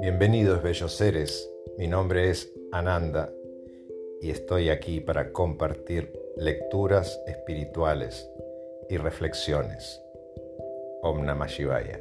Bienvenidos bellos seres, mi nombre es Ananda y estoy aquí para compartir lecturas espirituales y reflexiones. Om Namah Shivaya.